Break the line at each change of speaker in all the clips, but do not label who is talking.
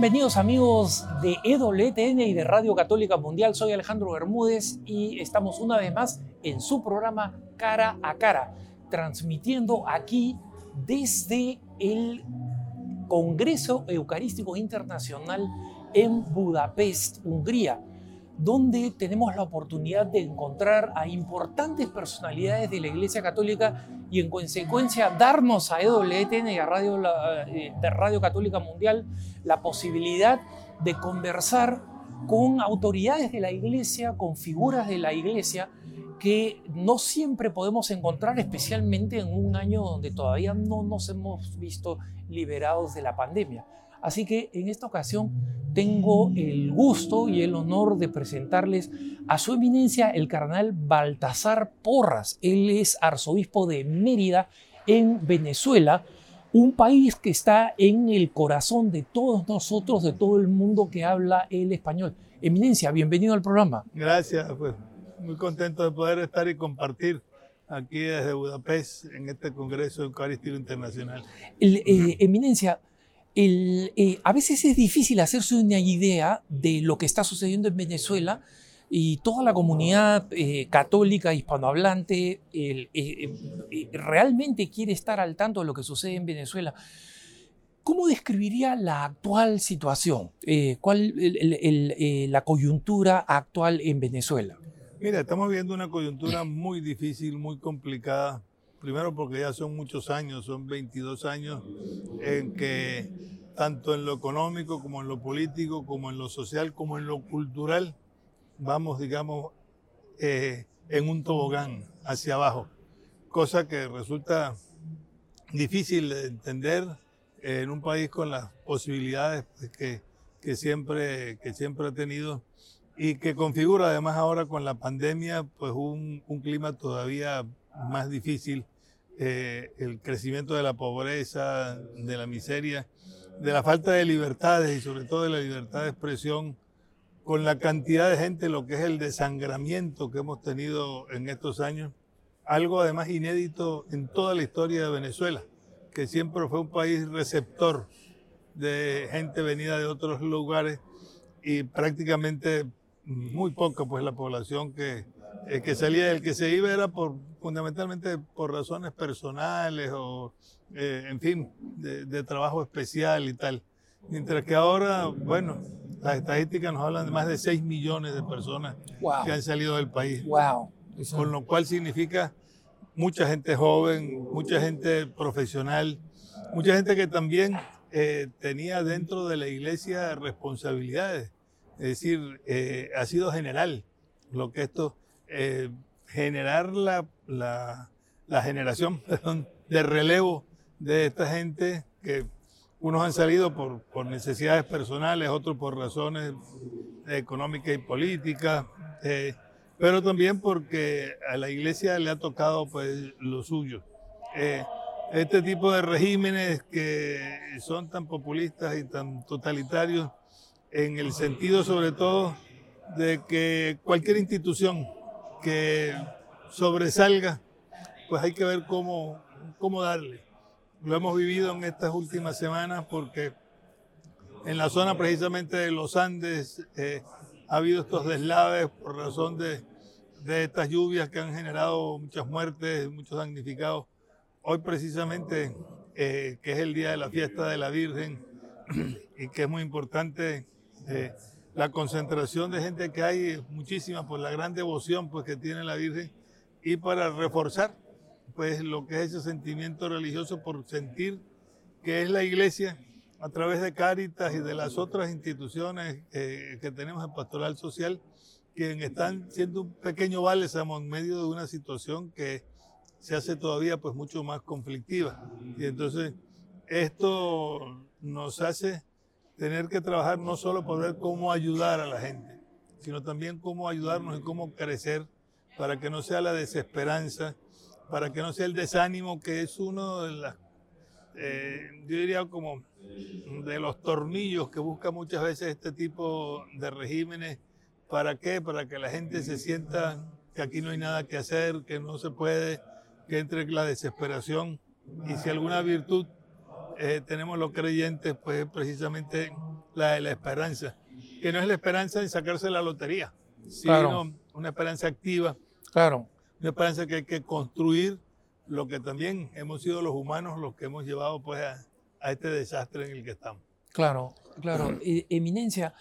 Bienvenidos amigos de EWTN y de Radio Católica Mundial. Soy Alejandro Bermúdez y estamos una vez más en su programa Cara a Cara, transmitiendo aquí desde el Congreso Eucarístico Internacional en Budapest, Hungría, donde tenemos la oportunidad de encontrar a importantes personalidades de la Iglesia Católica y en consecuencia darnos a EWTN y a Radio, eh, de Radio Católica Mundial la posibilidad de conversar con autoridades de la iglesia, con figuras de la iglesia que no siempre podemos encontrar, especialmente en un año donde todavía no nos hemos visto liberados de la pandemia. Así que en esta ocasión tengo el gusto y el honor de presentarles a su eminencia el cardenal Baltasar Porras. Él es arzobispo de Mérida en Venezuela, un país que está en el corazón de todos nosotros, de todo el mundo que habla el español. Eminencia, bienvenido al programa.
Gracias, pues muy contento de poder estar y compartir aquí desde Budapest en este Congreso Eucarístico Internacional.
Eh, eminencia, eh, a veces es difícil hacerse una idea de lo que está sucediendo en Venezuela y toda la comunidad eh, católica hispanohablante eh, realmente quiere estar al tanto de lo que sucede en Venezuela. ¿Cómo describiría la actual situación? ¿Cuál la coyuntura actual en Venezuela?
Mira, estamos viendo una coyuntura muy difícil, muy complicada Primero porque ya son muchos años, son 22 años en que tanto en lo económico como en lo político, como en lo social, como en lo cultural, vamos, digamos, eh, en un tobogán hacia abajo, cosa que resulta difícil de entender en un país con las posibilidades pues, que, que, siempre, que siempre ha tenido y que configura además ahora con la pandemia pues un, un clima todavía más difícil, eh, el crecimiento de la pobreza, de la miseria, de la falta de libertades y sobre todo de la libertad de expresión, con la cantidad de gente, lo que es el desangramiento que hemos tenido en estos años, algo además inédito en toda la historia de Venezuela, que siempre fue un país receptor de gente venida de otros lugares y prácticamente muy poca pues la población que, el que salía, el que se iba era por, fundamentalmente por razones personales o, eh, en fin, de, trabajo especial y tal. Mientras que ahora, bueno, las estadísticas nos hablan de más de 6 millones de personas que han salido del país.
Wow.
Con lo cual significa mucha gente joven, mucha gente profesional, mucha gente que también eh, tenía dentro de la iglesia responsabilidades. Es decir, eh, ha sido general lo que esto eh, generar la, la, generación de relevo de esta gente que unos han salido por, por necesidades personales, otros por razones económicas y políticas, eh, pero también porque a la iglesia le ha tocado pues lo suyo. Eh, este tipo de regímenes que son tan populistas y tan totalitarios en el sentido sobre todo de que cualquier institución que sobresalga, pues hay que ver cómo, cómo darle. Lo hemos vivido en estas últimas semanas porque en la zona precisamente de los Andes eh, ha habido estos deslaves por razón de, de estas lluvias que han generado muchas muertes, muchos damnificados. Hoy precisamente, eh, que es el día de la fiesta de la Virgen y que es muy importante eh, la concentración de gente que hay muchísima por la gran devoción pues, que tiene la Virgen y para reforzar pues, lo que es ese sentimiento religioso por sentir que es la iglesia a través de Cáritas y de las otras instituciones eh, que tenemos en Pastoral Social, que están siendo un pequeño bálsamo en medio de una situación que se hace todavía pues mucho más conflictiva. Y entonces esto nos hace tener que trabajar no solo por ver cómo ayudar a la gente, sino también cómo ayudarnos y cómo crecer para que no sea la desesperanza, para que no sea el desánimo, que es uno de las, eh, yo diría como de los tornillos que busca muchas veces este tipo de regímenes. ¿Para qué? Para que la gente se sienta que aquí no hay nada que hacer, que no se puede, que entre la desesperación. Y si alguna virtud eh, tenemos los creyentes, pues precisamente la de la esperanza, que no es la esperanza de sacarse la lotería, sino una esperanza activa.
Claro.
Una esperanza que hay que construir lo que también hemos sido los humanos los que hemos llevado pues a, este desastre en el que estamos.
Claro, claro. Eminencia,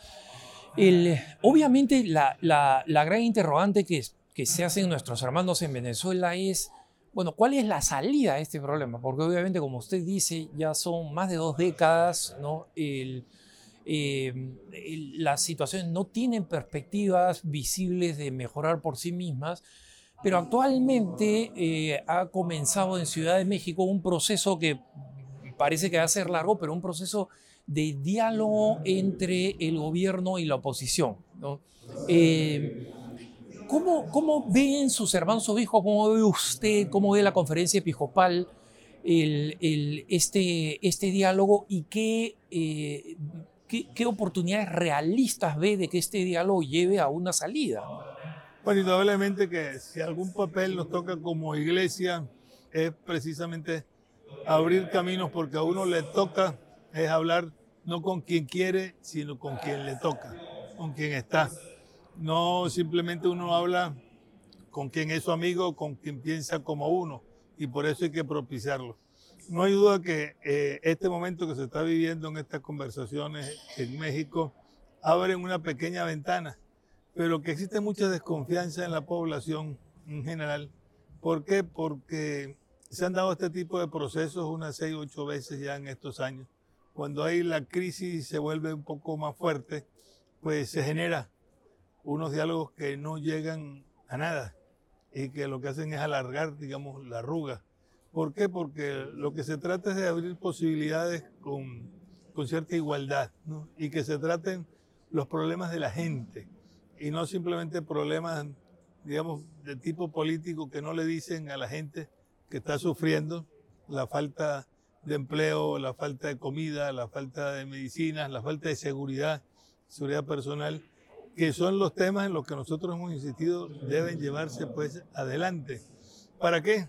el, obviamente la, la, la, gran interrogante que, que se hacen nuestros hermanos en Venezuela es, bueno, ¿cuál es la salida a este problema? Porque obviamente, como usted dice, ya son más de dos décadas, ¿no? El, eh, las situaciones no tienen perspectivas visibles de mejorar por sí mismas pero actualmente eh, ha comenzado en Ciudad de México un proceso que parece que va a ser largo, pero un proceso de diálogo entre el gobierno y la oposición. Eh, ¿cómo, ¿Cómo ven sus hermanos obispos? ¿Cómo ve usted? ¿Cómo ve la conferencia episcopal? El, este, este diálogo y qué, eh, qué, qué oportunidades realistas ve de que este diálogo lleve a una salida.
Bueno, indudablemente que si algún papel nos toca como iglesia es precisamente abrir caminos porque a uno le toca es hablar no con quien quiere, sino con quien le toca, con quien está. No simplemente uno habla con quien es su amigo, con quien piensa como uno, y por eso hay que propiciarlo. No hay duda que eh, este momento que se está viviendo en estas conversaciones en México abre una pequeña ventana pero que existe mucha desconfianza en la población en general. ¿Por qué? Porque se han dado este tipo de procesos unas seis, ocho veces ya en estos años. Cuando hay la crisis se vuelve un poco más fuerte, pues se genera unos diálogos que no llegan a nada y que lo que hacen es alargar, digamos, la arruga. ¿Por qué? Porque lo que se trata es de abrir posibilidades con, cierta igualdad y que se traten los problemas de la gente y no simplemente problemas, digamos, de tipo político que no le dicen a la gente que está sufriendo la falta de empleo, la falta de comida, la falta de medicinas, la falta de seguridad, seguridad personal, que son los temas en los que nosotros hemos insistido deben llevarse pues adelante. ¿Para qué?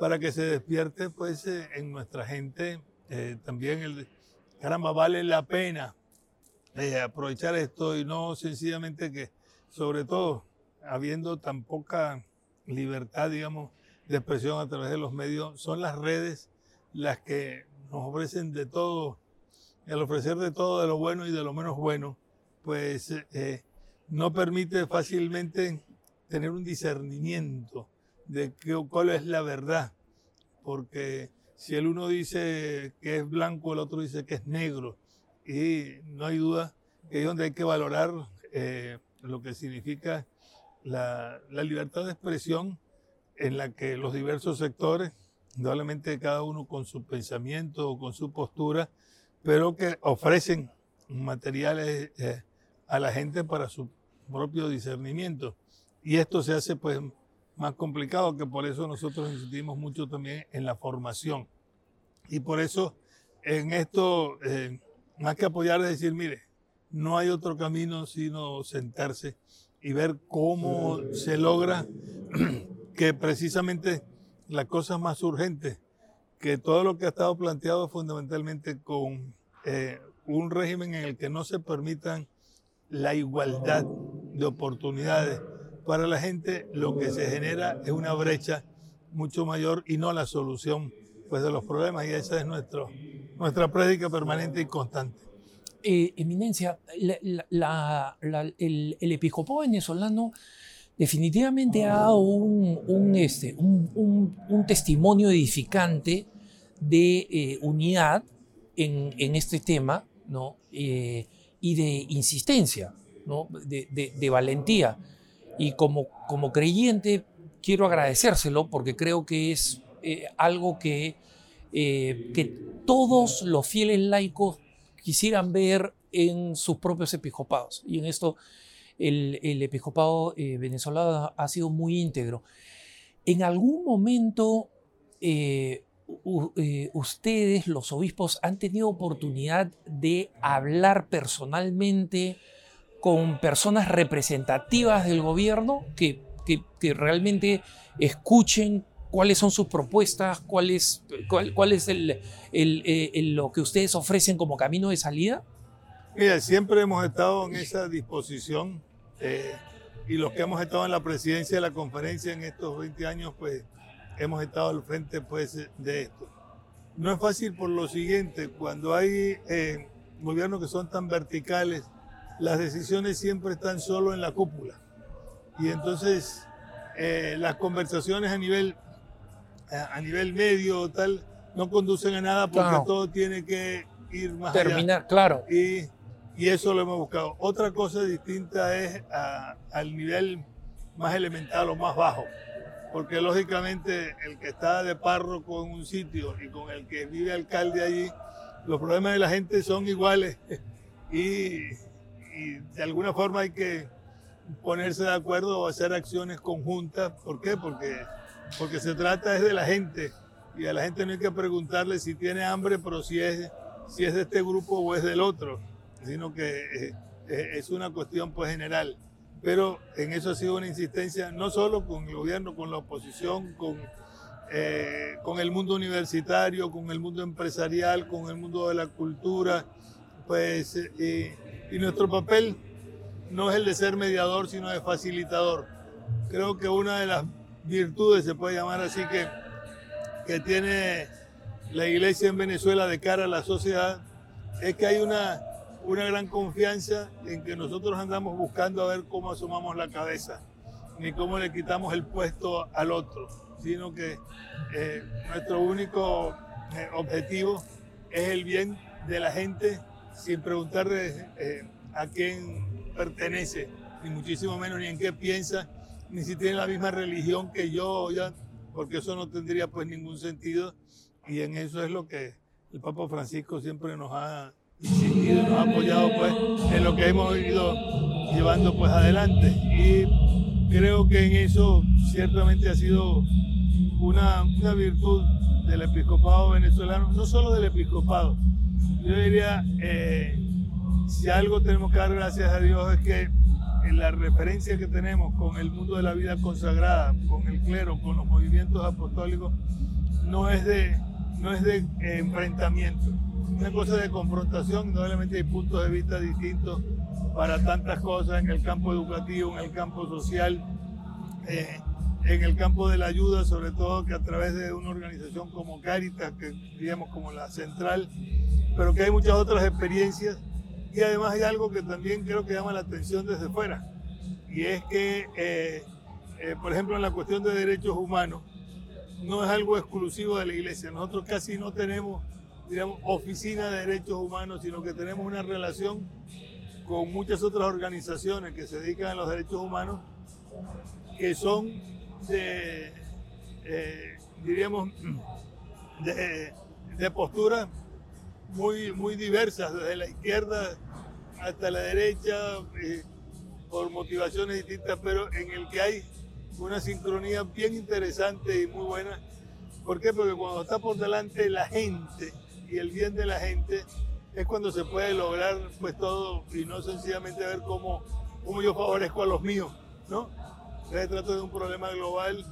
Para que se despierte pues eh, en nuestra gente eh, también el, caramba, vale la pena eh, aprovechar esto y no sencillamente que sobre todo habiendo tan poca libertad, digamos, de expresión a través de los medios, son las redes las que nos ofrecen de todo, al ofrecer de todo, de lo bueno y de lo menos bueno, pues no permite fácilmente tener un discernimiento de qué, cuál es la verdad, porque si el uno dice que es blanco, el otro dice que es negro, y no hay duda que es donde hay que valorar eh, lo que significa la, libertad de expresión en la que los diversos sectores, indudablemente cada uno con su pensamiento o con su postura, pero que ofrecen materiales eh, a la gente para su propio discernimiento. Y esto se hace pues más complicado, que por eso nosotros insistimos mucho también en la formación. Y por eso en esto, eh, más que apoyar, es decir, mire, no hay otro camino sino sentarse y ver cómo se logra que precisamente la cosa más urgente, que todo lo que ha estado planteado fundamentalmente con eh, un régimen en el que no se permitan la igualdad de oportunidades para la gente, lo que se genera es una brecha mucho mayor y no la solución pues, de los problemas. Y esa es nuestro, nuestra prédica permanente y constante.
Eh, eminencia, el, episcopado venezolano definitivamente ha dado un, este, un, testimonio edificante de eh, unidad en, este tema ¿no? Eh, y de insistencia, ¿no? de, valentía. Y como, como creyente quiero agradecérselo porque creo que es algo que, que todos los fieles laicos quisieran ver en sus propios episcopados. Y en esto el, episcopado eh, venezolano ha sido muy íntegro. En algún momento eh, eh, ustedes, los obispos, han tenido oportunidad de hablar personalmente con personas representativas del gobierno que, que realmente escuchen cuáles son sus propuestas, cuál es, cuál, es el, el, lo que ustedes ofrecen como camino de salida?
Mira, siempre hemos estado en esa disposición eh, y los que hemos estado en la presidencia de la conferencia en estos 20 años, pues hemos estado al frente pues, de esto. No es fácil por lo siguiente, cuando hay eh, gobiernos que son tan verticales, las decisiones siempre están solo en la cúpula. Y entonces eh, las conversaciones a nivel, a nivel medio tal no conducen a nada porque todo tiene que ir más
Terminar, claro.
Y, y, eso lo hemos buscado. Otra cosa distinta es al nivel más elemental o más bajo porque lógicamente el que está de párroco en un sitio y con el que vive alcalde allí, los problemas de la gente son iguales y, de alguna forma hay que ponerse de acuerdo o hacer acciones conjuntas. ¿Por qué? Porque, porque se trata es de la gente y a la gente no hay que preguntarle si tiene hambre, pero si es, si es de este grupo o es del otro, sino que eh, eh, es una cuestión pues general pero en eso ha sido una insistencia no solo con el gobierno, con la oposición, con, eh, con el mundo universitario, con el mundo empresarial, con el mundo de la cultura, pues, eh, y nuestro papel no es el de ser mediador, sino de facilitador. Creo que una de las virtudes, se puede llamar así, que, que tiene la iglesia en Venezuela de cara a la sociedad, es que hay una una gran confianza en que nosotros andamos buscando a ver cómo asomamos la cabeza, ni cómo le quitamos el puesto al otro, sino que eh, nuestro único eh, objetivo es el bien de la gente sin preguntarle eh, a quién pertenece, ni muchísimo menos ni en qué piensa, ni si tiene la misma religión que yo, ya, porque eso no tendría pues ningún sentido. Y en eso es lo que el Papa Francisco siempre nos ha y nos ha apoyado pues en lo que hemos ido llevando pues adelante. Y creo que en eso ciertamente ha sido una, una virtud del episcopado venezolano, no solo del episcopado, yo diría, eh, si algo tenemos que dar gracias a Dios es que en la referencia que tenemos con el mundo de la vida consagrada, con el clero, con los movimientos apostólicos, no es de, no es de eh, enfrentamiento, una cosa de confrontación, indudablemente hay puntos de vista distintos para tantas cosas en el campo educativo, en el campo social, eh, en el campo de la ayuda, sobre todo que a través de una organización como Caritas, que diríamos como la central, pero que hay muchas otras experiencias y además hay algo que también creo que llama la atención desde fuera, y es que, eh, eh, por ejemplo, en la cuestión de derechos humanos, no es algo exclusivo de la iglesia, nosotros casi no tenemos digamos, oficina de derechos humanos, sino que tenemos una relación con muchas otras organizaciones que se dedican a los derechos humanos, que son de, eh, diríamos, de, posturas muy, muy diversas, desde la izquierda hasta la derecha, eh, por motivaciones distintas, pero en el que hay una sincronía bien interesante y muy buena. ¿Por qué? Porque cuando está por delante la gente, y el bien de la gente es cuando se puede lograr pues todo y no sencillamente ver cómo, cómo yo favorezco a los míos, ¿no? Se trata de un problema global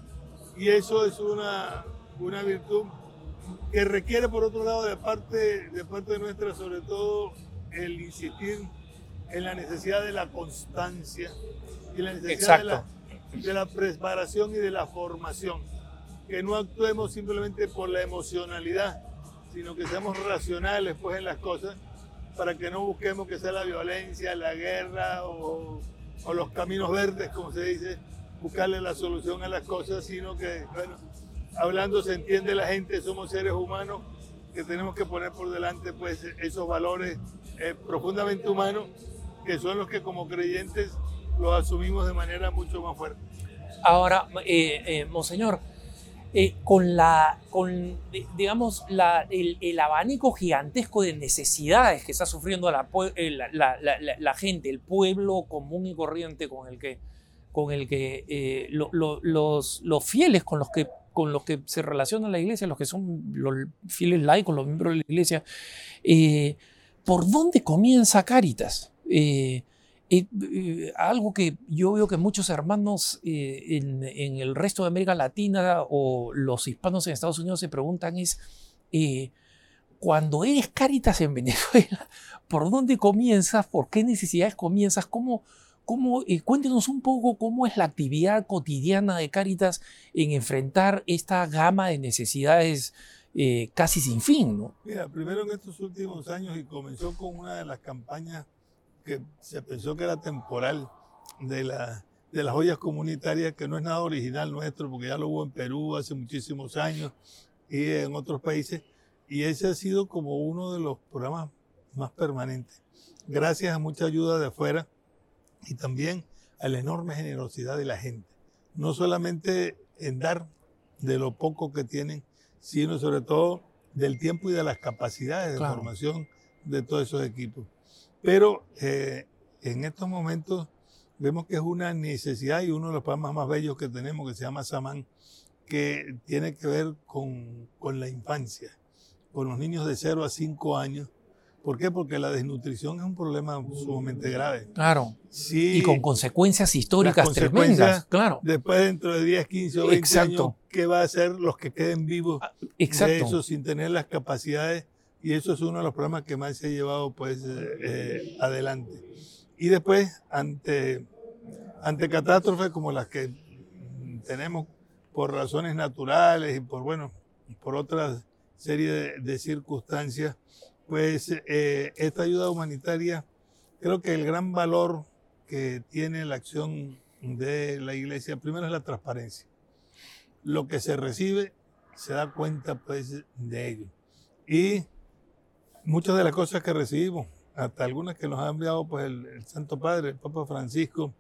y eso es una, una virtud que requiere por otro lado de parte, de parte nuestra sobre todo el insistir en la necesidad de la constancia y la necesidad de la, de la preparación y de la formación. Que no actuemos simplemente por la emocionalidad, sino que seamos racionales pues en las cosas para que no busquemos que sea la violencia, la guerra o, los caminos verdes, como se dice, buscarle la solución a las cosas, sino que, bueno, hablando se entiende la gente, somos seres humanos que tenemos que poner por delante pues esos valores eh, profundamente humanos que son los que como creyentes los asumimos de manera mucho más fuerte.
Ahora, eh, eh, Monseñor, eh, con la, con, digamos, la, el, abanico gigantesco de necesidades que está sufriendo la, eh, la, gente, el pueblo común y corriente con el que, con el que eh, los, los, fieles con los que, con los que se relaciona la iglesia, los que son los fieles laicos, los miembros de la iglesia, ¿por dónde comienza Caritas? Eh, algo que yo veo que muchos hermanos eh, en, el resto de América Latina o los hispanos en Estados Unidos se preguntan es, eh, cuando eres Caritas en Venezuela, ¿por dónde comienzas? ¿Por qué necesidades comienzas? ¿Cómo, cómo, eh, cuéntenos un poco cómo es la actividad cotidiana de Caritas en enfrentar esta gama de necesidades eh, casi sin fin, ¿no?
Mira, primero en estos últimos años y comenzó con una de las campañas que se pensó que era temporal de, la, de las ollas comunitarias, que no es nada original nuestro, porque ya lo hubo en Perú hace muchísimos años y en otros países, y ese ha sido como uno de los programas más permanentes, gracias a mucha ayuda de afuera y también a la enorme generosidad de la gente, no solamente en dar de lo poco que tienen, sino sobre todo del tiempo y de las capacidades de formación de todos esos equipos. Pero eh, en estos momentos vemos que es una necesidad y uno de los programas más bellos que tenemos, que se llama Samán, que tiene que ver con, con la infancia, con los niños de 0 a 5 años, ¿Por qué? Porque la desnutrición es un problema sumamente grave.
Claro. Sí, y con consecuencias históricas tremendas. Claro.
Después, dentro de 10, 15 o 20 Exacto. años, ¿qué va a hacer los que queden vivos ah, Exacto. de eso sin tener las capacidades? Y eso es uno de los problemas que más se ha llevado pues, eh, eh, adelante. Y después, ante, ante catástrofes como las que tenemos por razones naturales y por, bueno, por otra serie de, de circunstancias, pues eh, esta ayuda humanitaria, creo que el gran valor que tiene la acción de la iglesia, primero es la transparencia. Lo que se recibe se da cuenta pues de ello. Y muchas de las cosas que recibimos, hasta algunas que nos ha enviado pues el, Santo Padre, el Papa Francisco,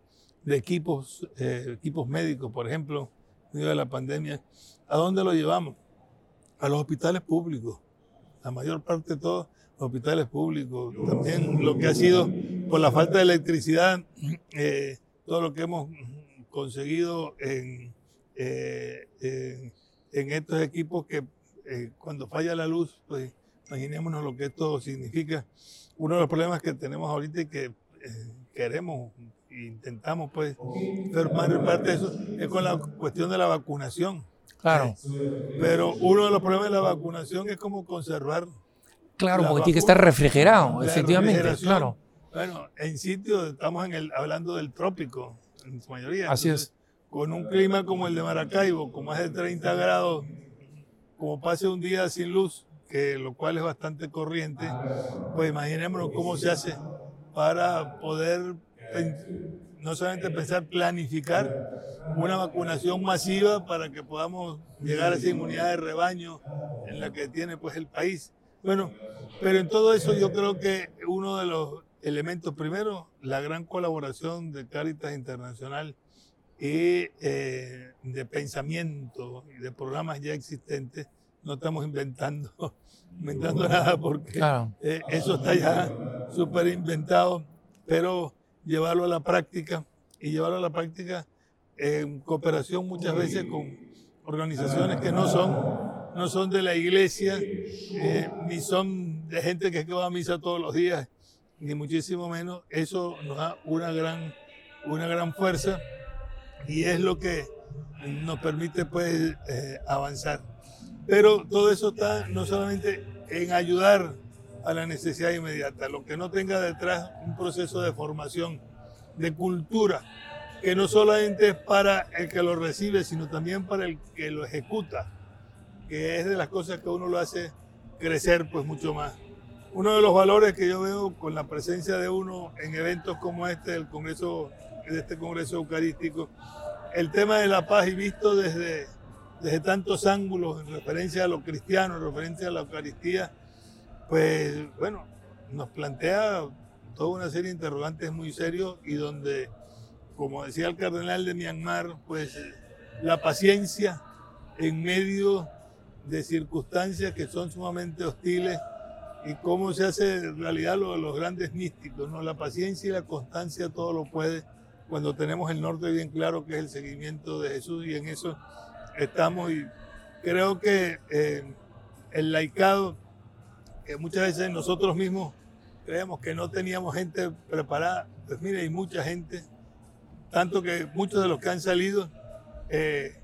de equipos, eh, equipos médicos, por ejemplo, en medio de la pandemia, ¿a dónde lo llevamos? A los hospitales públicos. La mayor parte de todo hospitales públicos, también lo que ha sido por la falta de electricidad, eh, todo lo que hemos conseguido en, eh, en, estos equipos que eh, cuando falla la luz, pues imaginémonos lo que esto significa. Uno de los problemas que tenemos ahorita y que queremos intentamos pues formar parte de eso es con la cuestión de la vacunación.
Claro.
Pero uno de los problemas de la vacunación es cómo conservar
Claro, porque tiene que estar refrigerado, efectivamente, claro.
Bueno, en sitios, estamos en el, hablando del trópico, en su mayoría.
Así es.
Con un clima como el de Maracaibo, con más de 30 grados, como pase un día sin luz, que lo cual es bastante corriente, pues imaginémonos cómo se hace para poder no solamente pensar planificar una vacunación masiva para que podamos llegar a esa inmunidad de rebaño en la que tiene pues el país bueno, pero en todo eso yo creo que uno de los elementos, primero, la gran colaboración de Caritas Internacional y eh, de pensamiento y de programas ya existentes, no estamos inventando, inventando nada porque eh, eso está ya súper inventado, pero llevarlo a la práctica y llevarlo a la práctica en cooperación muchas veces con organizaciones que no son no son de la iglesia, eh, ni son de gente que va a misa todos los días, ni muchísimo menos. Eso nos da una gran, una gran fuerza y es lo que nos permite pues eh, avanzar. Pero todo eso está no solamente en ayudar a la necesidad inmediata, lo que no tenga detrás un proceso de formación, de cultura, que no solamente es para el que lo recibe, sino también para el que lo ejecuta que es de las cosas que uno lo hace crecer pues mucho más. Uno de los valores que yo veo con la presencia de uno en eventos como este, el Congreso, de este Congreso Eucarístico, el tema de la paz y visto desde, desde tantos ángulos en referencia a lo cristiano, en referencia a la Eucaristía, pues bueno, nos plantea toda una serie de interrogantes muy serios y donde, como decía el cardenal de Myanmar, pues la paciencia en medio de circunstancias que son sumamente hostiles y cómo se hace realidad lo de los grandes místicos, ¿no? La paciencia y la constancia todo lo puede cuando tenemos el norte bien claro que es el seguimiento de Jesús y en eso estamos y creo que eh, el laicado, que muchas veces nosotros mismos creemos que no teníamos gente preparada, pues mire, hay mucha gente, tanto que muchos de los que han salido, eh,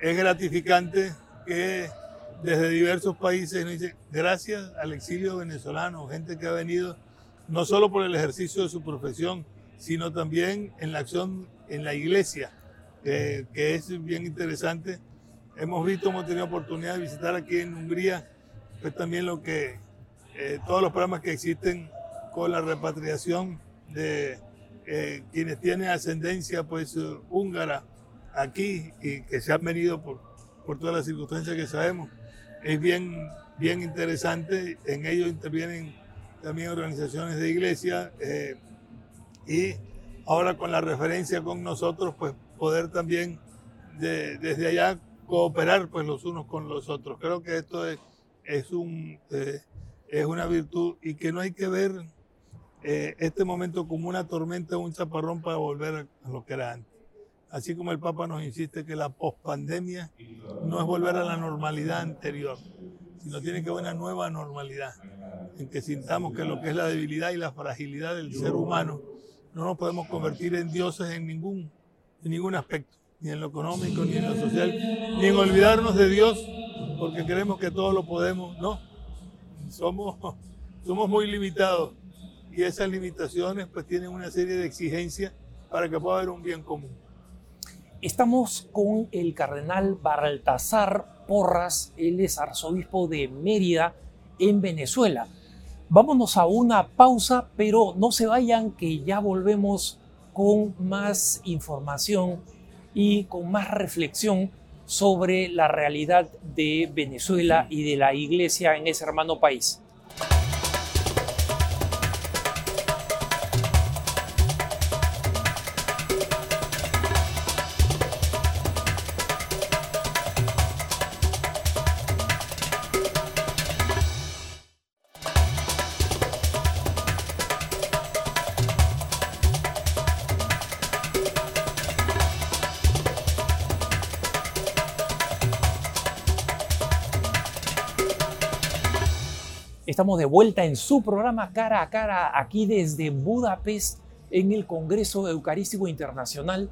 es gratificante que desde diversos países, dice, gracias al exilio venezolano, gente que ha venido no solo por el ejercicio de su profesión, sino también en la acción en la iglesia, que es bien interesante. Hemos visto, hemos tenido oportunidad de visitar aquí en Hungría, pues también lo que, eh, todos los programas que existen con la repatriación de eh, quienes tienen ascendencia pues húngara aquí y que se han venido por, por todas las circunstancias que sabemos. Es bien, bien interesante, en ello intervienen también organizaciones de iglesia eh, y ahora con la referencia con nosotros, pues poder también desde allá cooperar pues los unos con los otros. Creo que esto es, es, un, eh, es una virtud y que no hay que ver eh, este momento como una tormenta o un chaparrón para volver a lo que era antes. Así como el Papa nos insiste que la pospandemia no es volver a la normalidad anterior, sino tiene que haber una nueva normalidad, en que sintamos que lo que es la debilidad y la fragilidad del ser humano no nos podemos convertir en dioses en ningún, en ningún aspecto, ni en lo económico, ni en lo social, ni en olvidarnos de Dios, porque creemos que todo lo podemos. No, somos, somos muy limitados y esas limitaciones pues tienen una serie de exigencias para que pueda haber un bien común.
Estamos con el cardenal Baltasar Porras, él es arzobispo de Mérida en Venezuela. Vámonos a una pausa, pero no se vayan que ya volvemos con más información y con más reflexión sobre la realidad de Venezuela y de la iglesia en ese hermano país. Estamos de vuelta en su programa Cara a Cara, aquí desde Budapest, en el Congreso Eucarístico Internacional,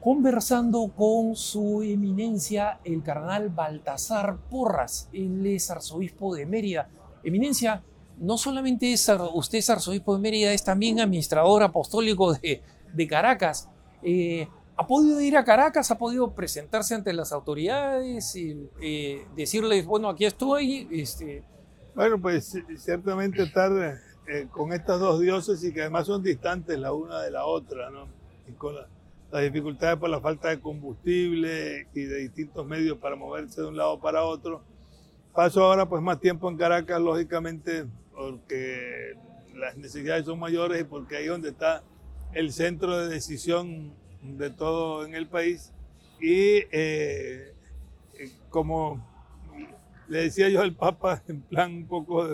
conversando con su eminencia, el cardenal Baltasar Porras. Él es arzobispo de Mérida. Eminencia, no solamente usted es arzobispo de Mérida, es también administrador apostólico de, Caracas. Eh, ¿Ha podido ir a Caracas? ¿Ha podido presentarse ante las autoridades? y eh, decirles, bueno, aquí estoy, este,
bueno, pues ciertamente estar eh, con estas dos diócesis que además son distantes la una de la otra, ¿no? Y con las dificultades por la falta de combustible y de distintos medios para moverse de un lado para otro. Paso ahora pues más tiempo en Caracas, lógicamente, porque las necesidades son mayores y porque ahí es donde está el centro de decisión de todo en el país. Y eh, eh, como le decía yo al Papa, en plan un poco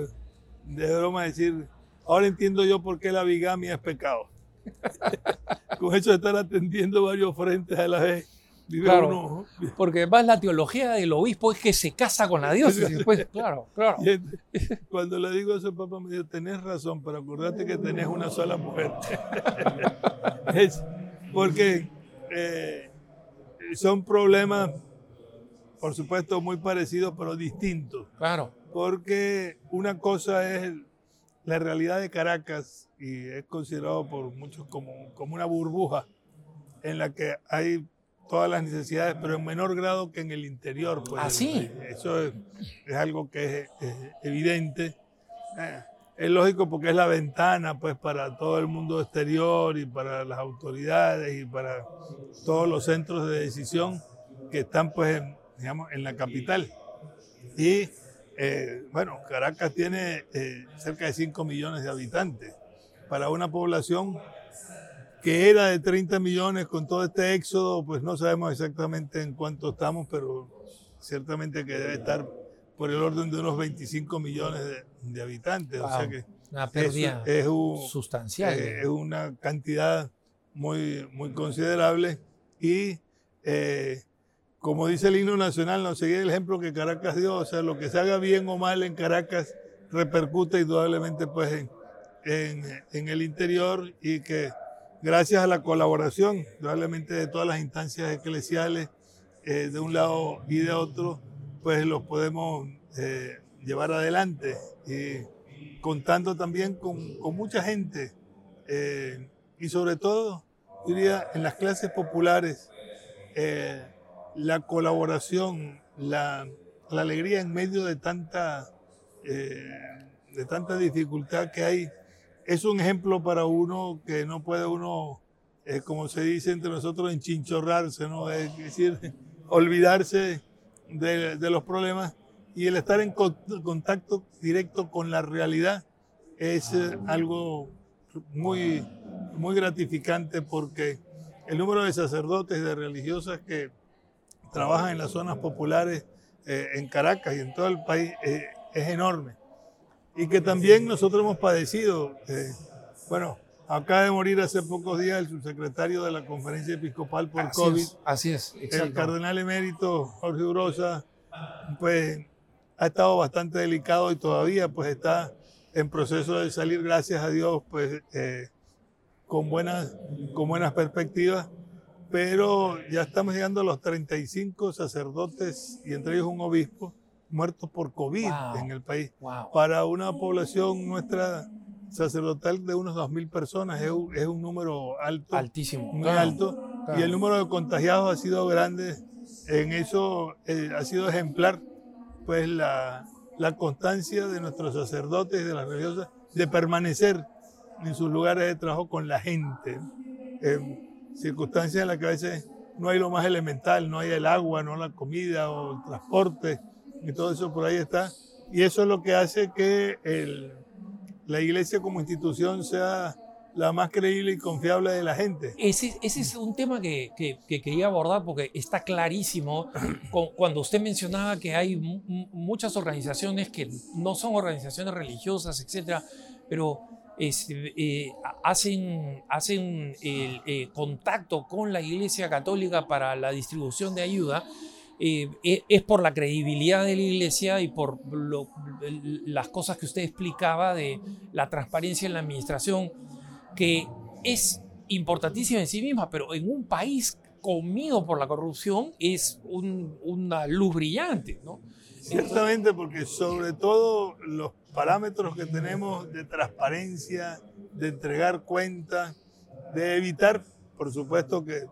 de, broma, decir, ahora entiendo yo por qué la bigamia es pecado. Con eso de estar atendiendo varios frentes a la vez.
Claro, porque además la teología del obispo es que se casa con la diosa. claro, claro.
cuando le digo eso, Papa me dijo, tenés razón, pero acordate que tenés una sola mujer. es porque eh, son problemas por supuesto, muy parecidos, pero distintos.
Claro.
Porque una cosa es la realidad de Caracas y es considerado por muchos como, como una burbuja en la que hay todas las necesidades, pero en menor grado que en el interior.
Pues, ¿Ah, sí?
Eso es, algo que es, evidente. Eh, es lógico porque es la ventana pues para todo el mundo exterior y para las autoridades y para todos los centros de decisión que están pues en, digamos, en la capital. Y eh, bueno, Caracas tiene eh, cerca de 5 millones de habitantes. Para una población que era de 30 millones con todo este éxodo, pues no sabemos exactamente en cuánto estamos, pero ciertamente que debe estar por el orden de unos 25 millones de, habitantes. O sea que
una pérdida es, sustancial.
Eh, es una cantidad muy, muy considerable y como dice el himno nacional, no seguir el ejemplo que Caracas dio, o sea, lo que se haga bien o mal en Caracas repercute indudablemente pues en, el interior y que gracias a la colaboración, indudablemente de todas las instancias eclesiales, eh, de un lado y de otro, pues los podemos eh, llevar adelante. Y contando también con, con mucha gente eh, y sobre todo, diría, en las clases populares, eh, la colaboración, la, alegría en medio de tanta, de tanta dificultad que hay, es un ejemplo para uno que no puede uno, como se dice entre nosotros, enchinchorrarse, ¿no? es decir, olvidarse de, de los problemas y el estar en contacto directo con la realidad es eh, algo muy, muy gratificante porque el número de sacerdotes de religiosas que trabajan en las zonas populares eh, en Caracas y en todo el país eh, es enorme. Y que también nosotros hemos padecido, bueno, acaba de morir hace pocos días el subsecretario de la conferencia episcopal por COVID.
así es,
El cardenal emérito Jorge Urosa, pues ha estado bastante delicado y todavía pues está en proceso de salir, gracias a Dios, pues eh, con, buenas, con buenas perspectivas. Pero ya estamos llegando a los 35 sacerdotes y entre ellos un obispo muertos por COVID en el país. Para una población nuestra sacerdotal de unos 2.000 personas es un, es un, número alto.
Altísimo.
Muy alto. Y el número de contagiados ha sido grande. En eso eh, ha sido ejemplar pues la, la constancia de nuestros sacerdotes y de las religiosas de permanecer en sus lugares de trabajo con la gente. Circunstancias en las que a veces no hay lo más elemental, no hay el agua, no la comida o el transporte, y todo eso por ahí está. Y eso es lo que hace que la iglesia como institución sea la más creíble y confiable de la gente.
Ese, ese es un tema que, que, quería abordar porque está clarísimo cuando usted mencionaba que hay muchas organizaciones que no son organizaciones religiosas, etcétera, pero este, eh, hacen, hacen el eh, contacto con la Iglesia Católica para la distribución de ayuda. Eh, es por la credibilidad de la iglesia y por las cosas que usted explicaba de la transparencia en la administración que es importantísima en sí misma, pero en un país comido por la corrupción es una luz brillante, ¿no?
Ciertamente, porque sobre todo los parámetros que tenemos de transparencia, de entregar cuentas, de evitar, por supuesto que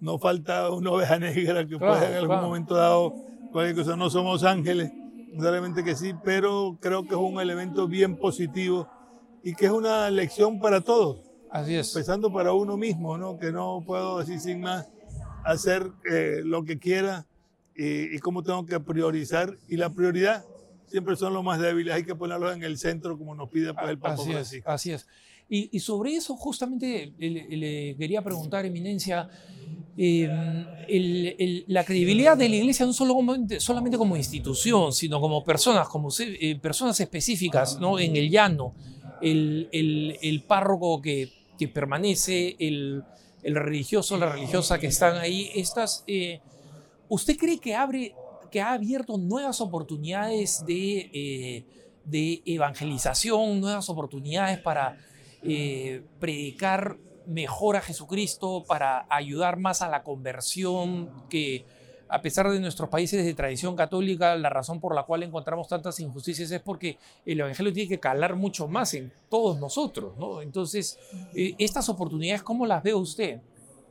no falta una oveja negra que pueda en algún momento dado cualquier cosa. No somos ángeles, necesariamente que sí, pero creo que es un elemento bien positivo y que es una lección para todos.
Así es.
Empezando para uno mismo, ¿no? Que no puedo decir sin más hacer eh, lo que quiera y, cómo tengo que priorizar. Y la prioridad siempre son los más débiles, hay que ponerlos en el centro como nos pide pues, el Papa
así Es, así es. Y, sobre eso justamente le, quería preguntar, Eminencia, eh, la credibilidad de la Iglesia no solo como, solamente como institución, sino como personas, como eh, personas específicas ¿no? en el llano, el, párroco que, permanece, el, religioso, la religiosa que están ahí, estas, eh, ¿usted cree que, abre, que ha abierto nuevas oportunidades de, eh, de evangelización, nuevas oportunidades para eh, predicar mejor a Jesucristo, para ayudar más a la conversión que a pesar de nuestros países de tradición católica, la razón por la cual encontramos tantas injusticias es porque el Evangelio tiene que calar mucho más en todos nosotros, ¿no? Entonces, eh, estas oportunidades, ¿cómo las ve usted?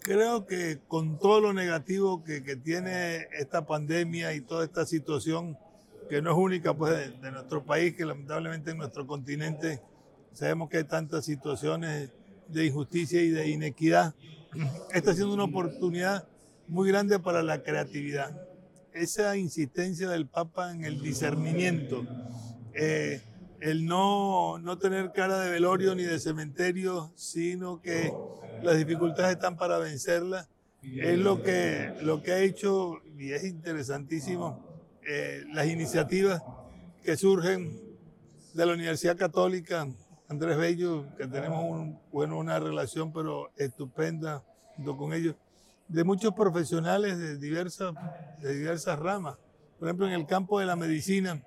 Creo que con todo lo negativo que, tiene esta pandemia y toda esta situación, que no es única pues, de, de nuestro país, que lamentablemente en nuestro continente sabemos que hay tantas situaciones de injusticia y de inequidad, está siendo una oportunidad muy grande para la creatividad. Esa insistencia del Papa en el discernimiento, eh, el no, no tener cara de velorio ni de cementerio, sino que las dificultades están para vencerlas, es lo que, lo que ha hecho, y es interesantísimo, eh, las iniciativas que surgen de la Universidad Católica, Andrés Bello, que tenemos un, bueno, una relación pero estupenda junto con ellos, de muchos profesionales de diversas, de diversas ramas. Por ejemplo, en el campo de la medicina,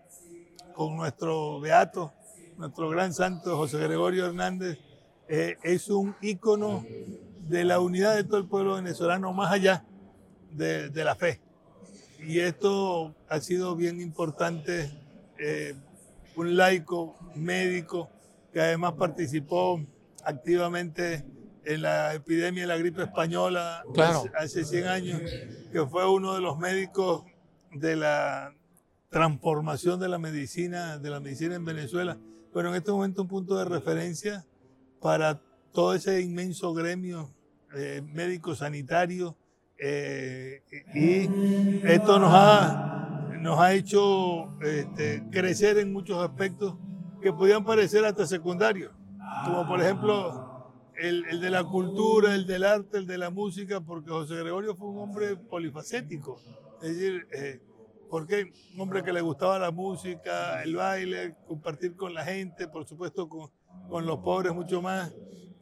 con nuestro beato, nuestro gran santo José Gregorio Hernández, eh, es un ícono de la unidad de todo el pueblo venezolano más allá de, de la fe. y esto ha sido bien importante. Eh, un laico médico que además participó activamente en la epidemia de la gripe española hace, 100 años, que fue uno de los médicos de la transformación de la medicina, de la medicina en Venezuela. Bueno, en este momento un punto de referencia para todo ese inmenso gremio eh, médico sanitario eh, y esto nos ha, nos ha hecho este, crecer en muchos aspectos que podían parecer hasta secundarios, como por ejemplo el, de la cultura, el del arte, el de la música, porque José Gregorio fue un hombre polifacético. Es decir, eh, porque un hombre que le gustaba la música, el baile, compartir con la gente, por supuesto con, con los pobres mucho más.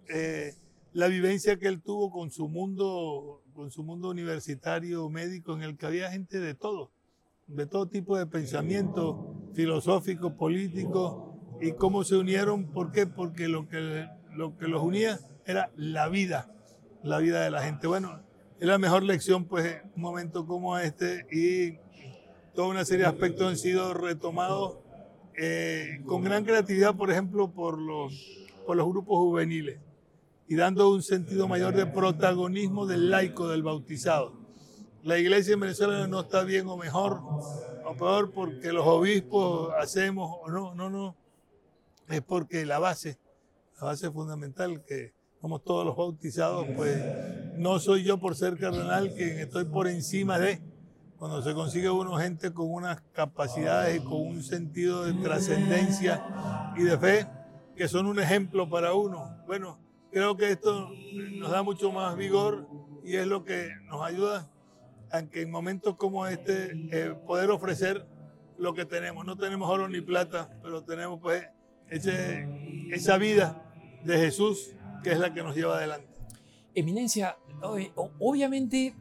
Eh, la vivencia que él tuvo con su mundo, con su mundo universitario, médico, en el que había gente de todo, de todo tipo de pensamiento filosófico, político, y cómo se unieron, ¿por qué? Porque lo que lo que los unía era la vida, la vida de la gente. Bueno, es la mejor lección, pues, un momento como este y toda una serie de aspectos han sido retomados eh, con gran creatividad, por ejemplo, por los, por los grupos juveniles y dando un sentido mayor de protagonismo del laico, del bautizado. La iglesia en Venezuela no está bien o mejor o peor porque los obispos hacemos o no, no, no, es porque la base la base fundamental que somos todos los bautizados, pues no soy yo por ser cardenal quien estoy por encima de. Cuando se consigue uno gente con unas capacidades y con un sentido de trascendencia y de fe que son un ejemplo para uno. Bueno, creo que esto nos da mucho más vigor y es lo que nos ayuda a que en momentos como este eh, poder ofrecer lo que tenemos. No tenemos oro ni plata, pero tenemos pues ese, esa vida de Jesús, que es la que nos lleva adelante.
Eminencia, obviamente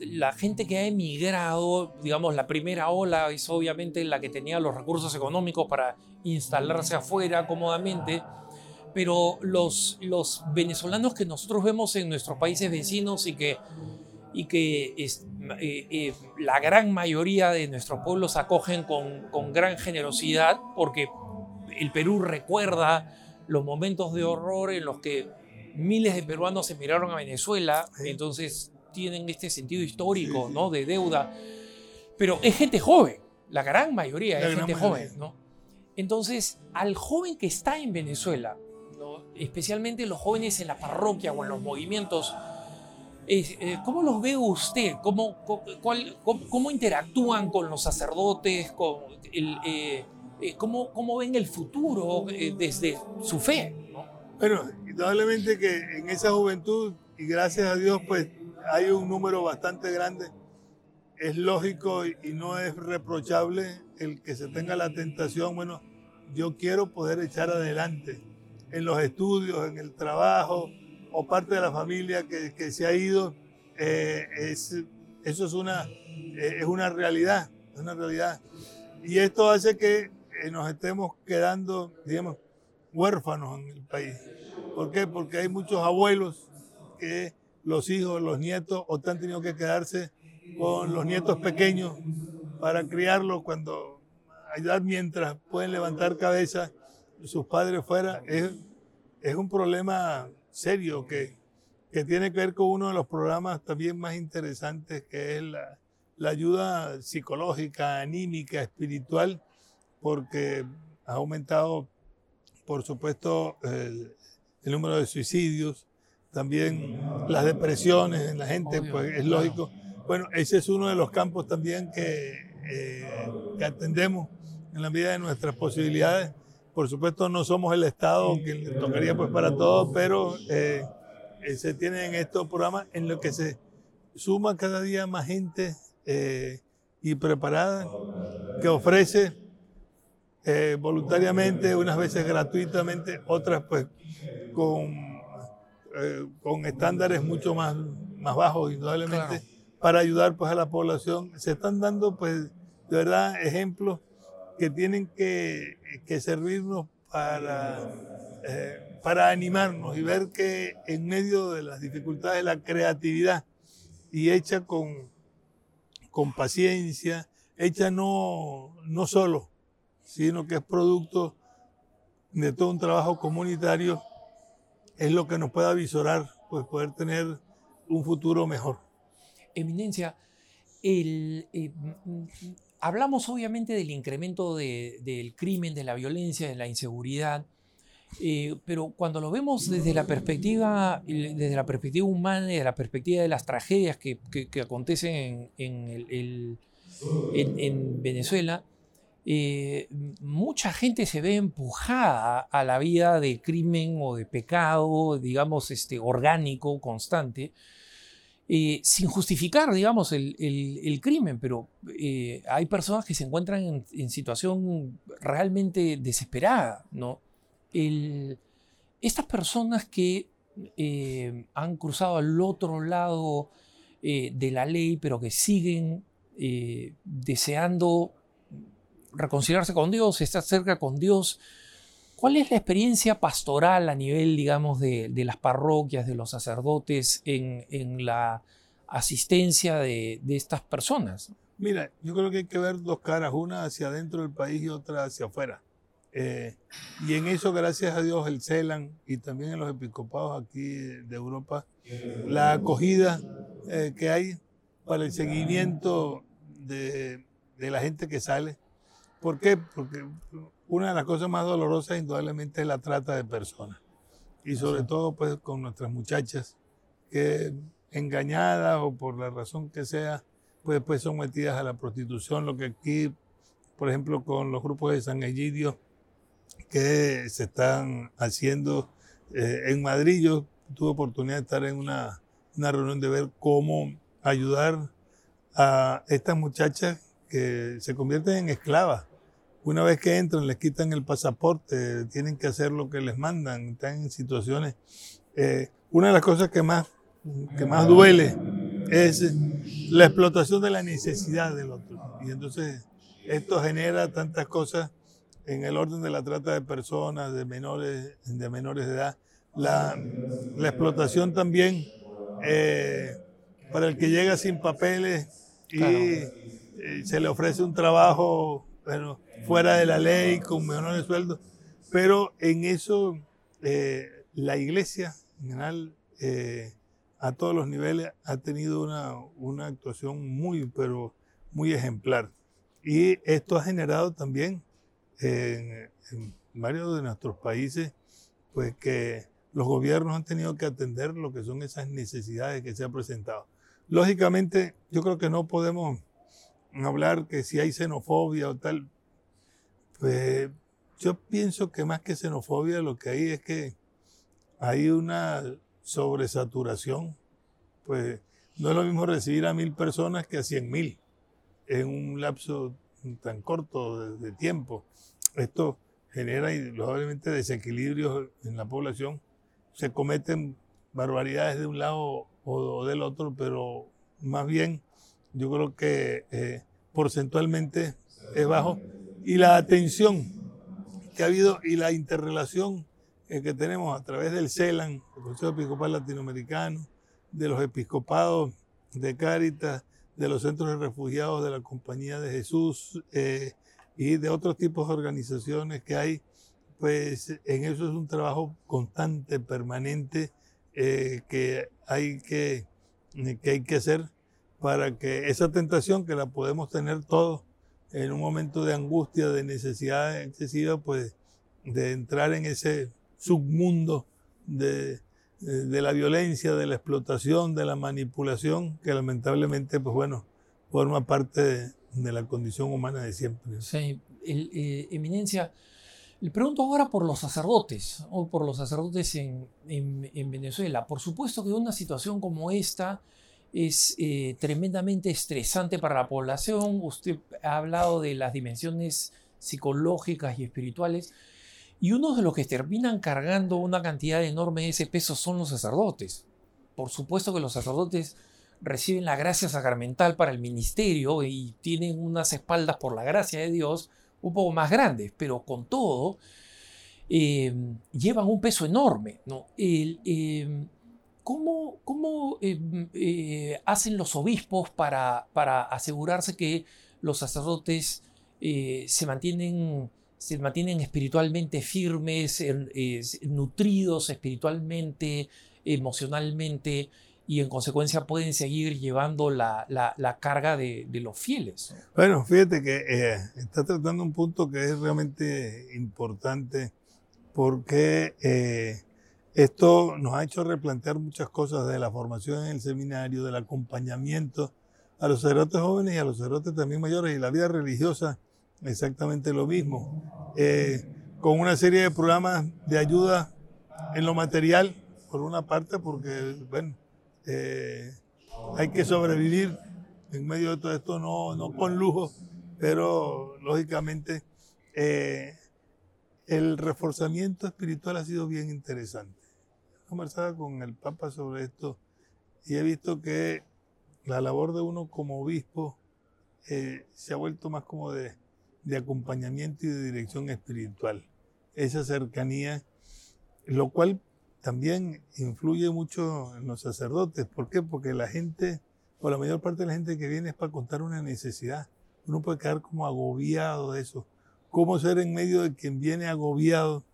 la, gente que ha emigrado, digamos, la primera ola es obviamente la que tenía los recursos económicos para instalarse afuera cómodamente, pero los, los venezolanos que nosotros vemos en nuestros países vecinos y que, y que es, eh, eh, la gran mayoría de nuestros pueblos acogen con, con gran generosidad, porque el Perú recuerda los momentos de horror en los que miles de peruanos emigraron a Venezuela, entonces tienen este sentido histórico, ¿no? De deuda. Pero es gente joven, la gran mayoría es gente joven, ¿no? Entonces, al joven que está en Venezuela, especialmente los jóvenes en la parroquia o en los movimientos, eh, ¿cómo los ve usted? ¿Cómo, cómo, interactúan con los sacerdotes, con el, eh, eh, cómo, cómo, ven el futuro eh, desde su fe.
Bueno, indudablemente que en esa juventud, y gracias a Dios, pues hay un número bastante grande. Es lógico y, no es reprochable el que se tenga la tentación, bueno, yo quiero poder echar adelante en los estudios, en el trabajo, o parte de la familia que, se ha ido. Eh, es, eso es una, es una realidad, es una realidad. Y esto hace que nos estemos quedando, digamos, huérfanos en el país. ¿Por qué? Porque hay muchos abuelos que los hijos, los nietos, o han tenido que quedarse con los nietos pequeños para criarlos cuando ayudar mientras pueden levantar cabeza sus padres fuera. Es, es un problema serio que, que tiene que ver con uno de los programas también más interesantes, que es la, la ayuda psicológica, anímica, espiritual porque ha aumentado, por supuesto, el, número de suicidios, también las depresiones en la gente, pues es lógico. Bueno, ese es uno de los campos también que, eh, que atendemos en la medida de nuestras posibilidades. Por supuesto, no somos el Estado que le tocaría pues para todos, pero eh, eh, se tienen estos programas en los que se suma cada día más gente y preparada que ofrece eh, voluntariamente, unas veces gratuitamente, otras pues con, eh, con estándares mucho más, más bajos, indudablemente, para ayudar pues a la población. Se están dando pues de verdad ejemplos que tienen que, que servirnos para, eh, para animarnos y ver que en medio de las dificultades la creatividad y hecha con, con paciencia, hecha no, no solo, sino que es producto de todo un trabajo comunitario, es lo que nos puede avisorar, pues poder tener un futuro mejor.
Eminencia, el, eh, hablamos obviamente del incremento del crimen, de la violencia, de la inseguridad, eh, pero cuando lo vemos desde la perspectiva, desde la perspectiva humana, desde la perspectiva de las tragedias que, acontecen en, en, Venezuela, eh, mucha gente se ve empujada a la vida de crimen o de pecado, digamos, este, orgánico, constante, eh, sin justificar, digamos, el, crimen, pero hay personas que se encuentran en, situación realmente desesperada, ¿no? estas personas que eh, han cruzado al otro lado eh, de la ley, pero que siguen eh, deseando reconciliarse con Dios, estar cerca con Dios, ¿cuál es la experiencia pastoral a nivel, digamos, de, las parroquias, de los sacerdotes en, la asistencia de, estas personas?
Mira, yo creo que hay que ver dos caras, una hacia adentro del país y otra hacia afuera. Eh, y en eso, gracias a Dios, el CELAN y también en los episcopados aquí de Europa, la acogida eh, que hay para el seguimiento de, la gente que sale. ¿Por qué? Porque una de las cosas más dolorosas indudablemente es la trata de personas. Y sobre todo pues con nuestras muchachas que engañadas o por la razón que sea, pues, pues son metidas a la prostitución, lo que aquí, por ejemplo, con los grupos de San Egidio, que se están haciendo eh, en Madrid. Yo tuve oportunidad de estar en una, una reunión de ver cómo ayudar a estas muchachas que se convierten en esclavas. Una vez que entran, les quitan el pasaporte, tienen que hacer lo que les mandan, están en situaciones. Eh, una de las cosas que más, que más duele es la explotación de la necesidad del otro. Y entonces esto genera tantas cosas en el orden de la trata de personas, de menores de, menores de edad, la, la explotación también eh, para el que llega sin papeles y eh, se le ofrece un trabajo bueno, fuera de la ley, con menores sueldos. Pero en eso eh, la iglesia en general, a todos los niveles, ha tenido una, una actuación muy, pero muy ejemplar. Y esto ha generado también en, varios de nuestros países, pues que los gobiernos han tenido que atender lo que son esas necesidades que se han presentado. Lógicamente, yo creo que no podemos hablar que si hay xenofobia o tal. Pues yo pienso que más que xenofobia lo que hay es que hay una sobresaturación. Pues no es lo mismo recibir a mil personas que a cien mil en un lapso tan corto de tiempo. Esto genera indudablemente desequilibrios en la población. Se cometen barbaridades de un lado o del otro, pero más bien yo creo que eh, porcentualmente es bajo. Y la atención que ha habido y la interrelación eh, que tenemos a través del CELAN, el Consejo Episcopal Latinoamericano, de los episcopados de Cáritas, de los centros de refugiados de la Compañía de Jesús, eh, y de otros tipos de organizaciones que hay, pues en eso es un trabajo constante, permanente, eh, que, hay que, que hay que hacer para que esa tentación que la podemos tener todos en un momento de angustia, de necesidad excesiva, pues de entrar en ese submundo de, de la violencia, de la explotación, de la manipulación, que lamentablemente, pues bueno, forma parte de, la condición humana de siempre.
Sí, eh, eminencia, le pregunto ahora por los sacerdotes, o por los sacerdotes en, Venezuela. Por supuesto que una situación como esta es eh, tremendamente estresante para la población. Usted ha hablado de las dimensiones psicológicas y espirituales. Y uno de los que terminan cargando una cantidad enorme de ese peso son los sacerdotes. Por supuesto que los sacerdotes reciben la gracia sacramental para el ministerio y tienen unas espaldas por la gracia de Dios un poco más grandes, pero con todo eh, llevan un peso enorme. ¿no? Eh, ¿cómo, cómo eh, hacen los obispos para, asegurarse que los sacerdotes se mantienen se mantienen espiritualmente firmes, nutridos espiritualmente, emocionalmente, y en consecuencia pueden seguir llevando la, carga de, los fieles.
Bueno, fíjate que eh, está tratando un punto que es realmente importante porque eh, esto nos ha hecho replantear muchas cosas de la formación en el seminario, del acompañamiento a los sacerdotes jóvenes y a los sacerdotes también mayores y la vida religiosa exactamente lo mismo, eh, con una serie de programas de ayuda en lo material, por una parte, porque, bueno, eh, hay que sobrevivir en medio de todo esto, no, no con lujo, pero lógicamente eh, el reforzamiento espiritual ha sido bien interesante. Conversaba con el Papa sobre esto y he visto que la labor de uno como obispo se ha vuelto más como de de acompañamiento y de dirección espiritual, esa cercanía, lo cual también influye mucho en los sacerdotes. ¿Por qué? Porque la gente, o la mayor parte de la gente que viene es para contar una necesidad. Uno puede quedar como agobiado de eso. ¿Cómo ser en medio de quien viene agobiado?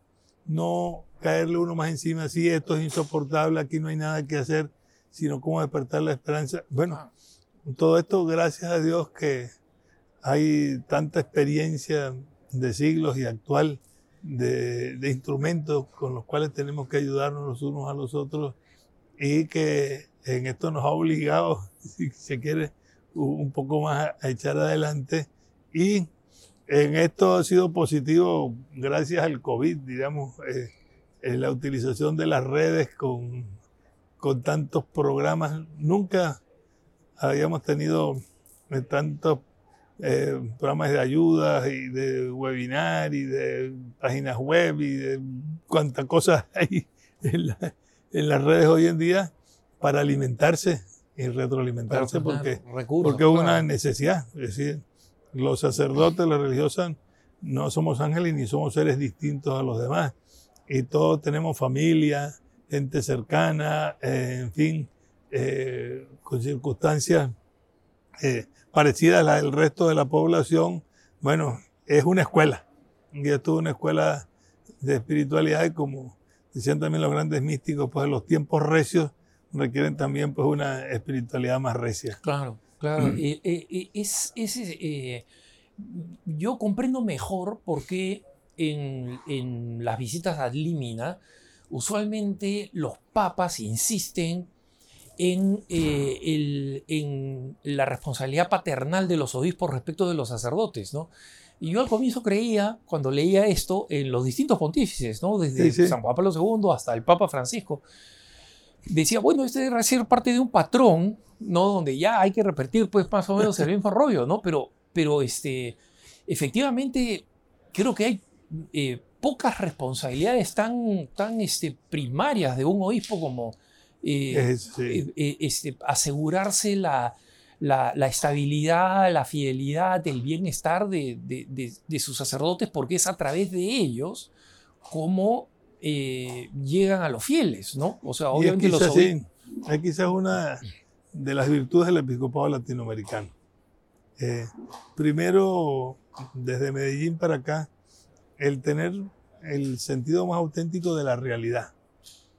No caerle uno más encima, sí, esto es insoportable, aquí no hay nada que hacer, sino cómo despertar la esperanza. Bueno, ah. todo esto gracias a Dios que hay tanta experiencia de siglos y actual de, instrumentos con los cuales tenemos que ayudarnos los unos a los otros y que en esto nos ha obligado, si se quiere, un poco más a echar adelante. Y en esto ha sido positivo gracias al COVID, digamos, eh, en la utilización de las redes con, con tantos programas. Nunca habíamos tenido tantos eh, programas de ayuda y de webinar y de páginas web y de cuántas cosas hay en, las redes hoy en día para alimentarse y retroalimentarse porque, porque es una necesidad. Es decir, los sacerdotes, las religiosas, no somos ángeles ni somos seres distintos a los demás. Y todos tenemos familia, gente cercana, eh, en fin, eh, con circunstancias parecida a la del resto de la población, bueno, es una escuela. Y esto es una escuela de espiritualidad y como decían también los grandes místicos, pues los tiempos recios requieren también pues una espiritualidad más recia.
Claro, claro. Mm. Eh, eh, es, eh, yo comprendo mejor por qué en, en las visitas a Límina usualmente los papas insisten eh, en, la responsabilidad paternal de los obispos respecto de los sacerdotes, ¿no? Y yo al comienzo creía, cuando leía esto, en los distintos pontífices, ¿no? Desde San Juan Pablo II hasta el Papa Francisco, decía, bueno, este debe ser parte de un patrón, ¿no? Donde ya hay que repetir, pues, más o menos el mismo rollo, ¿no? Pero, pero este, efectivamente, creo que hay eh, pocas responsabilidades tan, tan este, primarias de un obispo como eh, eh, eh, este, asegurarse la, la, estabilidad, la fidelidad, el bienestar de, de, sus sacerdotes, porque es a través de ellos como llegan a los fieles, ¿no?
O sea, obviamente los sí, es quizás una de las virtudes del episcopado latinoamericano. primero, desde Medellín para acá, el tener el sentido más auténtico de la realidad.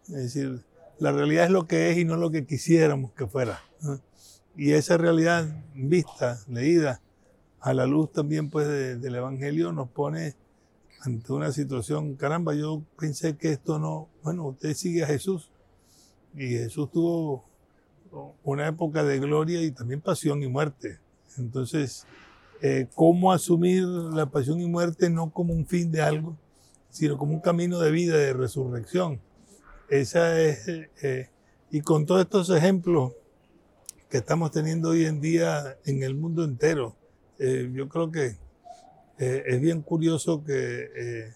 Es decir, la realidad es lo que es y no lo que quisiéramos que fuera. Y esa realidad vista, leída, a la luz también pues del Evangelio nos pone ante una situación, caramba, yo pensé que esto no, bueno, usted sigue a Jesús y Jesús tuvo una época de gloria y también pasión y muerte. Entonces, eh, ¿cómo asumir la pasión y muerte no como un fin de algo, sino como un camino de vida, de resurrección? Esa es, eh, y con todos estos ejemplos que estamos teniendo hoy en día en el mundo entero, eh, yo creo que es bien curioso que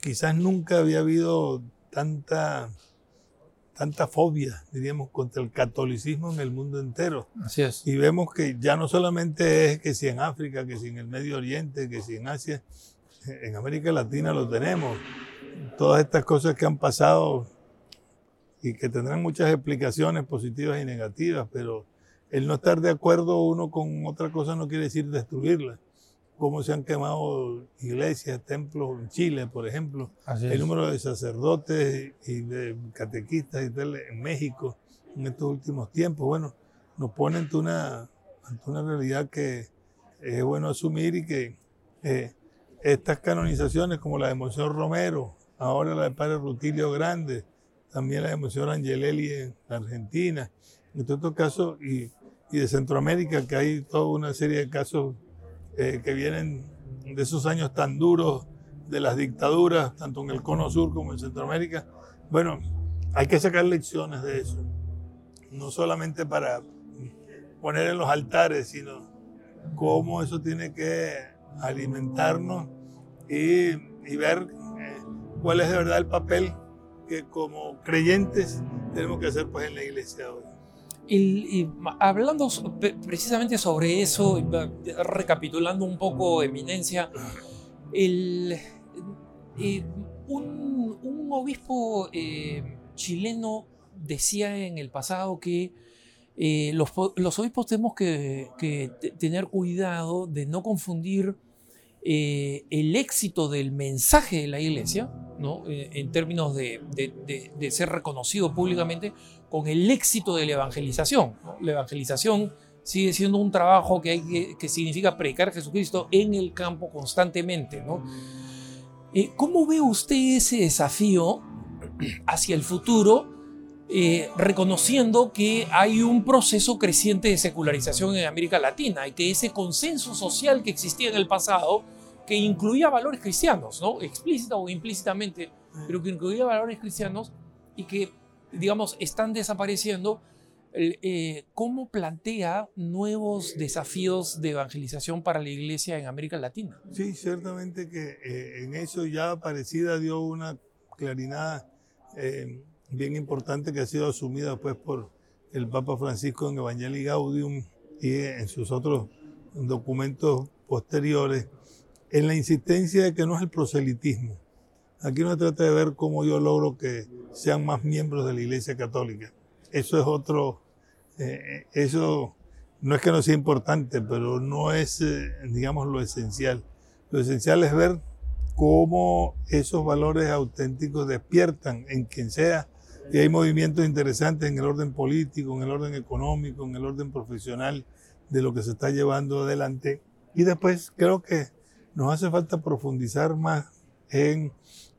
quizás nunca había habido tanta, tanta fobia, diríamos, contra el catolicismo en el mundo entero.
Así es.
Y vemos que ya no solamente es que si en África, que si en el Medio Oriente, que si en Asia, en América Latina lo tenemos todas estas cosas que han pasado y que tendrán muchas explicaciones positivas y negativas, pero el no estar de acuerdo uno con otra cosa no quiere decir destruirla. Como se han quemado iglesias, templos en Chile, por ejemplo, el número de sacerdotes y de catequistas y tal en México en estos últimos tiempos. Bueno, nos pone ante una, una realidad que es bueno asumir y que eh, estas canonizaciones como la de Monseñor Romero, ahora la de Padre Rutilio Grande, también la de Monseñor Angelelli en Argentina, en todos estos casos, y, de Centroamérica, que hay toda una serie de casos eh, que vienen de esos años tan duros de las dictaduras, tanto en el Cono Sur como en Centroamérica. Bueno, hay que sacar lecciones de eso, no solamente para poner en los altares, sino cómo eso tiene que alimentarnos y, ver eh, cuál es de verdad el papel que como creyentes tenemos que hacer pues en la iglesia hoy.
Hablando precisamente sobre eso, recapitulando un poco, Eminencia, eh, un, obispo eh, chileno decía en el pasado que eh, los, obispos tenemos que, tener cuidado de no confundir el éxito del mensaje de la iglesia, ¿no? Eh, en términos de, ser reconocido públicamente, con el éxito de la evangelización. La evangelización sigue siendo un trabajo que, significa predicar a Jesucristo en el campo constantemente. ¿no? ¿Cómo ve usted ese desafío hacia el futuro? Eh, reconociendo que hay un proceso creciente de secularización en América Latina y que ese consenso social que existía en el pasado, que incluía valores cristianos, ¿no? explícita o implícitamente, pero que incluía valores cristianos y que, digamos, están desapareciendo, eh, ¿cómo plantea nuevos desafíos de evangelización para la iglesia en América Latina?
Sí, ciertamente que eh, en eso ya Aparecida dio una claridad bien importante que ha sido asumida pues por el Papa Francisco en Evangelii Gaudium y en sus otros documentos posteriores, en la insistencia de que no es el proselitismo. Aquí no se trata de ver cómo yo logro que sean más miembros de la Iglesia Católica. Eso es otro, eh, eso no es que no sea importante, pero no es, eh, digamos, lo esencial. Lo esencial es ver cómo esos valores auténticos despiertan en quien sea y hay movimientos interesantes en el orden político, en el orden económico, en el orden profesional de lo que se está llevando adelante. Y después creo que nos hace falta profundizar más en,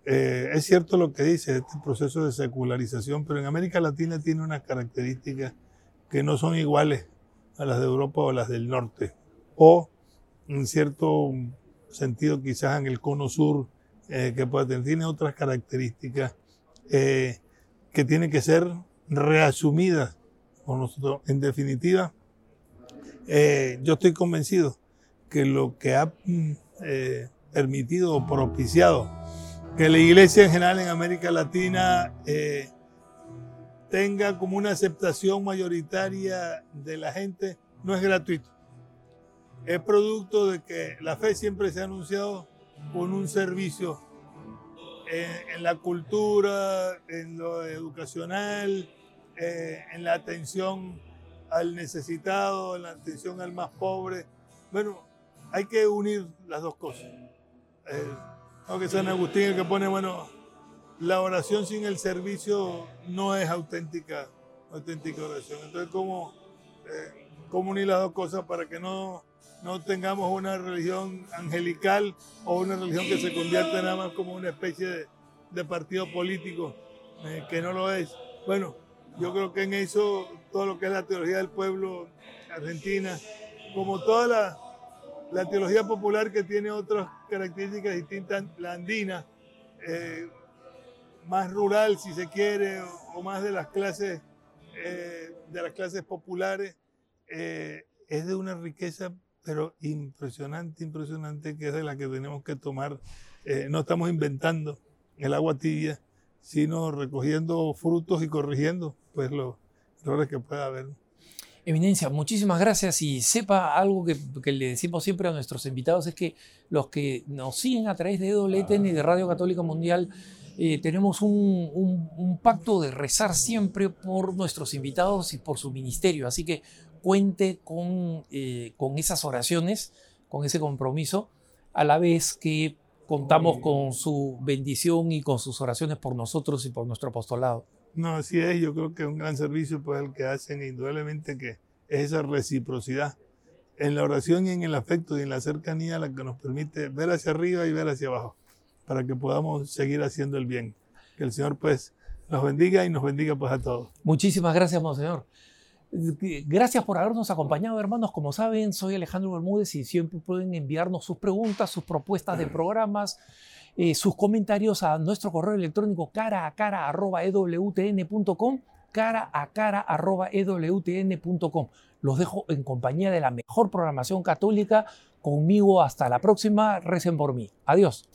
eh, es cierto lo que dice, este proceso de secularización, pero en América Latina tiene unas características que no son iguales a las de Europa o las del norte. O en cierto sentido quizás en el cono sur, eh, que puede tener, tiene otras características. Eh, que tienen que ser reasumidas por nosotros. En definitiva, yo estoy convencido que lo que ha mm, eh, permitido o propiciado que la iglesia en general en América Latina eh, tenga como una aceptación mayoritaria de la gente no es gratuito. Es producto de que la fe siempre se ha anunciado con un servicio en, la cultura, en lo educacional, eh, en la atención al necesitado, en la atención al más pobre. Bueno, hay que unir las dos cosas. Eh, que San Agustín el que pone, bueno, la oración sin el servicio no es auténtica, auténtica oración. Entonces, ¿cómo, eh, ¿cómo unir las dos cosas para que no no tengamos una religión angelical o una religión que se convierta nada más como una especie de, partido político, eh, que no lo es. Bueno, yo creo que en eso, todo lo que es la teología del pueblo argentina, como toda la, la teología popular que tiene otras características distintas, la andina, eh, más rural si se quiere, o, más de las clases, eh, de las clases populares, es de una riqueza pero impresionante, impresionante, que es de la que tenemos que tomar. Eh, no estamos inventando el agua tibia, sino recogiendo frutos y corrigiendo pues los errores que pueda haber.
Eminencia, muchísimas gracias y sepa algo que, que, le decimos siempre a nuestros invitados es que los que nos siguen a través de EWTN y de Radio Católica Mundial eh, tenemos un, pacto de rezar siempre por nuestros invitados y por su ministerio. Así que cuente con, eh, con esas oraciones, con ese compromiso, a la vez que contamos con su bendición y con sus oraciones por nosotros y por nuestro apostolado.
No, así es. Yo creo que es un gran servicio pues, el que hacen, indudablemente que es esa reciprocidad en la oración y en el afecto y en la cercanía la que nos permite ver hacia arriba y ver hacia abajo para que podamos seguir haciendo el bien. Que el Señor pues nos bendiga y nos bendiga pues a todos.
Muchísimas gracias, Monseñor. Gracias por habernos acompañado, hermanos. Como saben, soy Alejandro Bermúdez y siempre pueden enviarnos sus preguntas, sus propuestas de programas, eh, sus comentarios a nuestro correo electrónico cara a cara arroba ewtn.com cara a cara arroba ewtn.com. Los dejo en compañía de la mejor programación católica. Conmigo hasta la próxima. Recen por mí. Adiós.